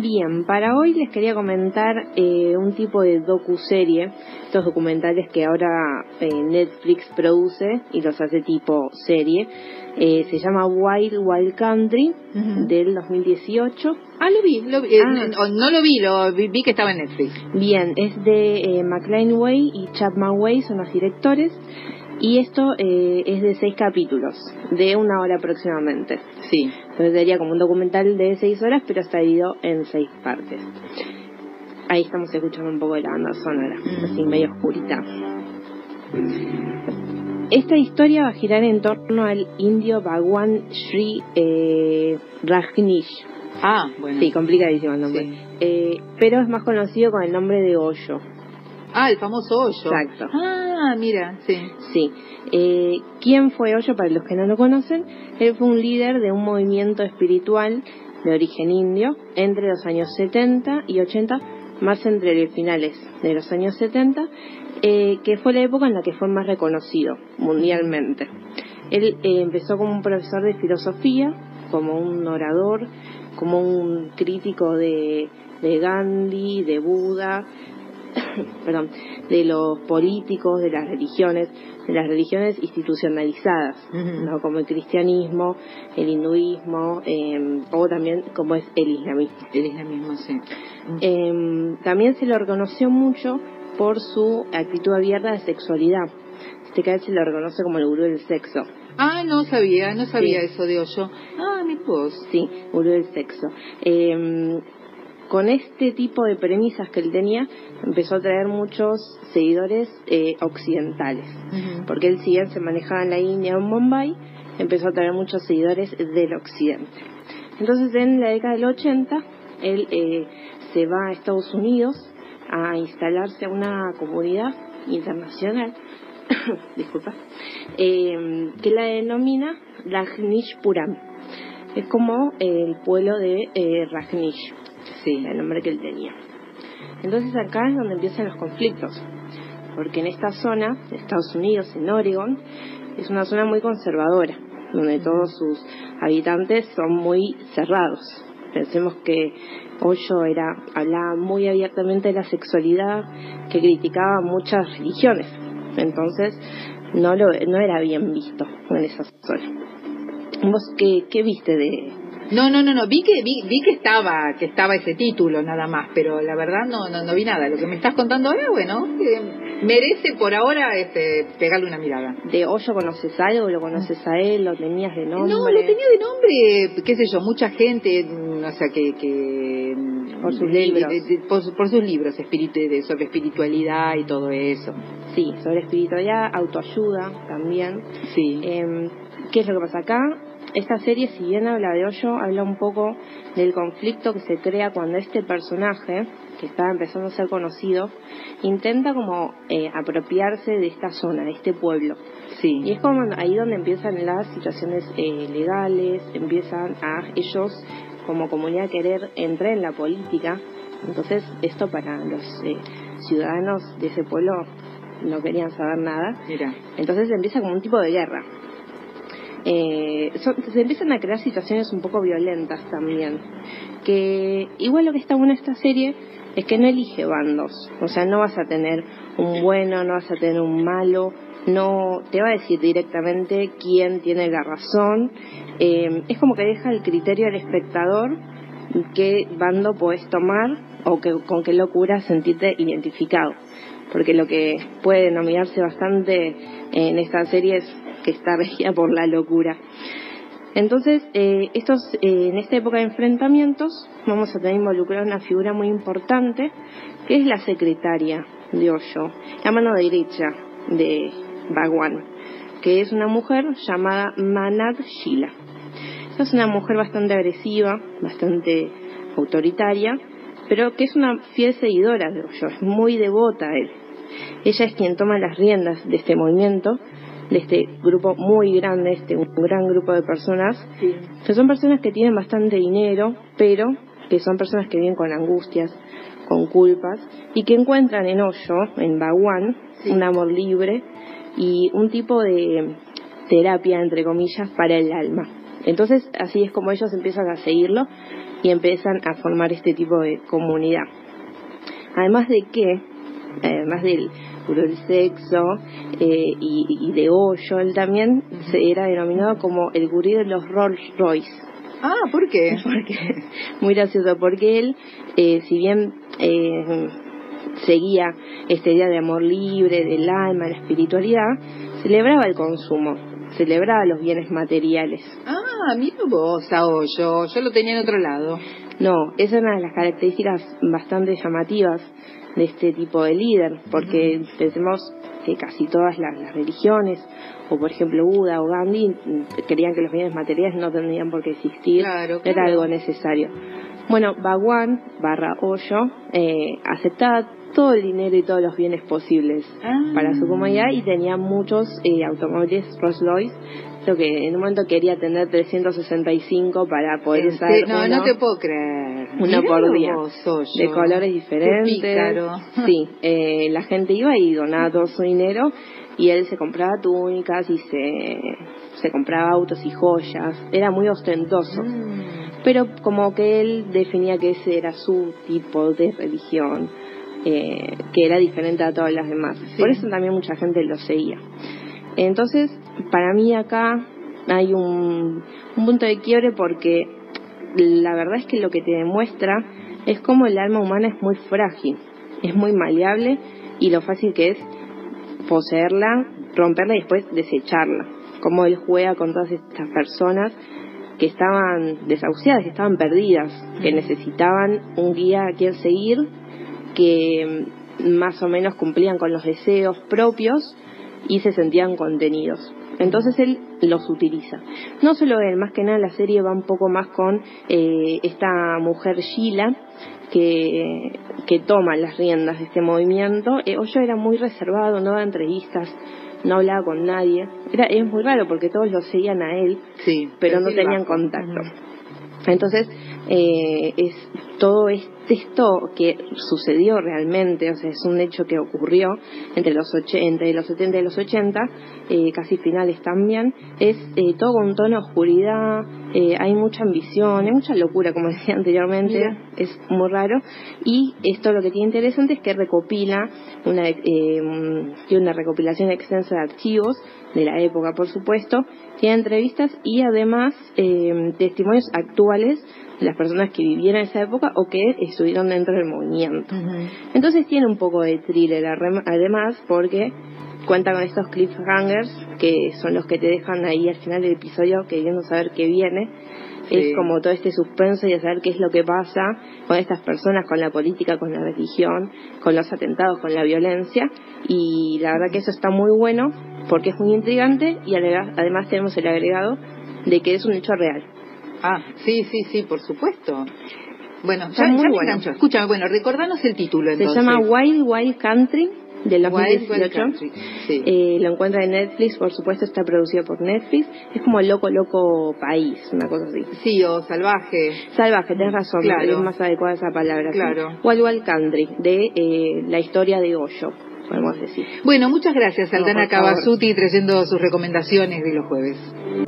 Bien, para hoy les quería comentar eh, un tipo de docu-serie, estos documentales que ahora eh, Netflix produce y los hace tipo serie. Eh, se llama Wild Wild Country del 2018. Ah, lo vi, lo vi. Eh, Ah. no, no lo vi, lo vi, vi que estaba en Netflix. Bien, es de eh, McLean Way y Chapman Way, son los directores. Y esto eh, es de seis capítulos, de una hora aproximadamente. Sí. Entonces sería como un documental de seis horas, pero está dividido en seis partes. Ahí estamos escuchando un poco de la banda sonora, así medio oscurita. Esta historia va a girar en torno al indio Bhagwan Sri eh, Rajneesh. Ah, bueno. Sí, complicadísimo el nombre. Sí. Eh, pero es más conocido con el nombre de Hoyo. Ah, el famoso hoyo. Exacto. Ah, mira, sí. Sí. Eh, ¿Quién fue Hoyo? Para los que no lo conocen, él fue un líder de un movimiento espiritual de origen indio entre los años 70 y 80, más entre los finales de los años 70, eh, que fue la época en la que fue más reconocido mundialmente. Él eh, empezó como un profesor de filosofía, como un orador, como un crítico de, de Gandhi, de Buda, perdón, de los políticos, de las religiones, de las religiones institucionalizadas. ¿no? como el cristianismo, el hinduismo, eh, o también como es el islamismo. El islamismo, sí. Eh, también se lo reconoció mucho por su actitud abierta de sexualidad. Este caso se lo reconoce como el gurú del sexo. Ah, no sabía, no sabía Sí. eso de hoyo. Ah, mi vos. Sí, gurú del sexo. Eh, con este tipo de premisas que él tenía, empezó a traer muchos seguidores eh, occidentales. Porque él, si bien se manejaba en la India o en Bombay, empezó a traer muchos seguidores del occidente. Entonces, en la década del 80, él eh, se va a Estados Unidos a instalarse a una comunidad internacional, disculpa, eh, que la denomina Rajneeshpuram. Es como el pueblo de eh, Rajneesh, Sí. el nombre que él tenía. Entonces acá es donde empiezan los conflictos, porque en esta zona, Estados Unidos, en Oregon, es una zona muy conservadora, donde todos sus habitantes son muy cerrados. Pensemos que Hoyo era, hablaba muy abiertamente de la sexualidad, que criticaba muchas religiones. Entonces, no, lo, no era bien visto en esa zona. ¿Vos qué viste de, No, no, no, no, vi que vi, vi que estaba que estaba ese título nada más, pero la verdad no no, no vi nada. Lo que me estás contando ahora, bueno, eh, merece por ahora este pegarle una mirada. de Hoyo conoces algo? ¿Lo conoces a él? ¿Lo tenías de nombre? No, lo tenía de nombre, qué sé yo, mucha gente, o sea, que... que Por sus de- libros. de- de- por, su- por sus libros espíritu, de, sobre espiritualidad y todo eso. Sí, sobre espiritualidad, autoayuda también. Sí. Eh, ¿Qué es lo que pasa acá? Esta serie, si bien habla de Hoyo, habla un poco del conflicto que se crea cuando este personaje, que está empezando a ser conocido, intenta como eh, apropiarse de esta zona, de este pueblo. sí. Y es como ahí donde empiezan las situaciones eh, legales, empiezan a ellos como comunidad querer entrar en la política. Entonces esto para los eh, ciudadanos de ese pueblo no querían saber nada. Mira. Entonces empieza como un tipo de guerra. Eh, son- se empiezan a crear situaciones un poco violentas también. Que igual lo que está bueno esta serie es que no elige bandos. O sea, no vas a tener un bueno, no vas a tener un malo. No te va a decir directamente quién tiene la razón. Eh, es como que deja el criterio al espectador qué bando puedes tomar o que, con qué locura sentirte identificado. Porque lo que puede denominarse bastante en esta serie es que está regida por la locura. Entonces, eh, estos, eh, en esta época de enfrentamientos, vamos a tener involucrada una figura muy importante, que es la secretaria de Hoyo, la mano derecha de Bhagwan, que es una mujer llamada Manad Shila. Es una mujer bastante agresiva, bastante autoritaria, pero que es una fiel seguidora de Hoyo, es muy devota a él. Ella es quien toma las riendas de este movimiento, de este grupo muy grande, este un gran grupo de personas, que son personas que tienen bastante dinero, pero que son personas que viven con angustias, con culpas, y que encuentran en Hoyo, en Baguán, un amor libre y un tipo de terapia, entre comillas, para el alma. Entonces, así es como ellos empiezan a seguirlo y empiezan a formar este tipo de comunidad. Además de que, además del del sexo eh, y, de Hoyo, él también se era denominado como el gurí de los Rolls Royce. Ah, ¿por qué? Porque, muy gracioso, porque él, eh, si bien eh, seguía este día de amor libre, del alma, la espiritualidad, celebraba el consumo, celebraba los bienes materiales. Ah, mira vos, Hoyo, yo lo tenía en otro lado. No, esa es una de las características bastante llamativas de este tipo de líder, porque pensemos que casi todas las, religiones, o por ejemplo Buda o Gandhi, querían que los bienes materiales no tendrían por qué existir, era algo necesario. Bueno, Bhagwan barra Hoyo eh, aceptaba todo el dinero y todos los bienes posibles ah. para su comunidad y tenía muchos eh, automóviles Rolls Royce lo que en un momento quería tener 365 para poder usar no no te puedo creer. Uno por día de colores diferentes. sí eh, la gente iba y donaba todo su dinero y él se compraba túnicas y se se compraba autos y joyas. Era muy ostentoso. Mm. pero como que él definía que ese era su tipo de religión eh, que era diferente a todas las demás. Por eso también mucha gente lo seguía. Entonces, para mí acá hay un, punto de quiebre porque la verdad es que lo que te demuestra es cómo el alma humana es muy frágil, es muy maleable y lo fácil que es poseerla, romperla y después desecharla. Cómo él juega con todas estas personas que estaban desahuciadas, que estaban perdidas, que necesitaban un guía a quien seguir, que más o menos cumplían con los deseos propios y se sentían contenidos. Entonces él los utiliza. No solo él, más que nada la serie va un poco más con eh, esta mujer Sheila que, que toma las riendas de este movimiento. Eh, Oyo era muy reservado, no daba entrevistas, no hablaba con nadie. Era, es muy raro porque todos lo seguían a él, sí, pero no tenían contacto. Entonces, eh, es todo esto que sucedió realmente, o sea, es un hecho que ocurrió entre los, entre los 70 y los 80, eh, casi finales también, es eh, todo con un tono de oscuridad, eh, hay mucha ambición, hay mucha locura, como decía anteriormente, es muy raro, y esto lo que tiene interesante es que recopila una, tiene una recopilación extensa de archivos de la época, por supuesto, tiene entrevistas y además testimonios actuales las personas que vivieron esa época o que estuvieron dentro del movimiento. Entonces tiene un poco de thriller además porque cuenta con estos cliffhangers que son los que te dejan ahí al final del episodio queriendo saber qué viene. Es como todo este suspenso y de saber qué es lo que pasa con estas personas, con la política, con la religión, con los atentados, con la violencia. Y la verdad que eso está muy bueno porque es muy intrigante y además tenemos el agregado de que es un hecho real. Ah, sí, sí, sí, por supuesto. Bueno, ya, muy bueno. Escúchame, bueno, recordanos el título entonces. Se llama Wild Wild Country de 2018. Sí. Eh, lo encuentra en Netflix, por supuesto, está producido por Netflix. Es como loco, loco país, una cosa así. Sí, o salvaje. Salvaje, tenés razón, es más adecuada esa palabra. Claro. Wild Wild Country, de eh, la historia de Hoyo, podemos decir. Bueno, muchas gracias, Aldana no, Cavazuti, trayendo sus recomendaciones de los jueves.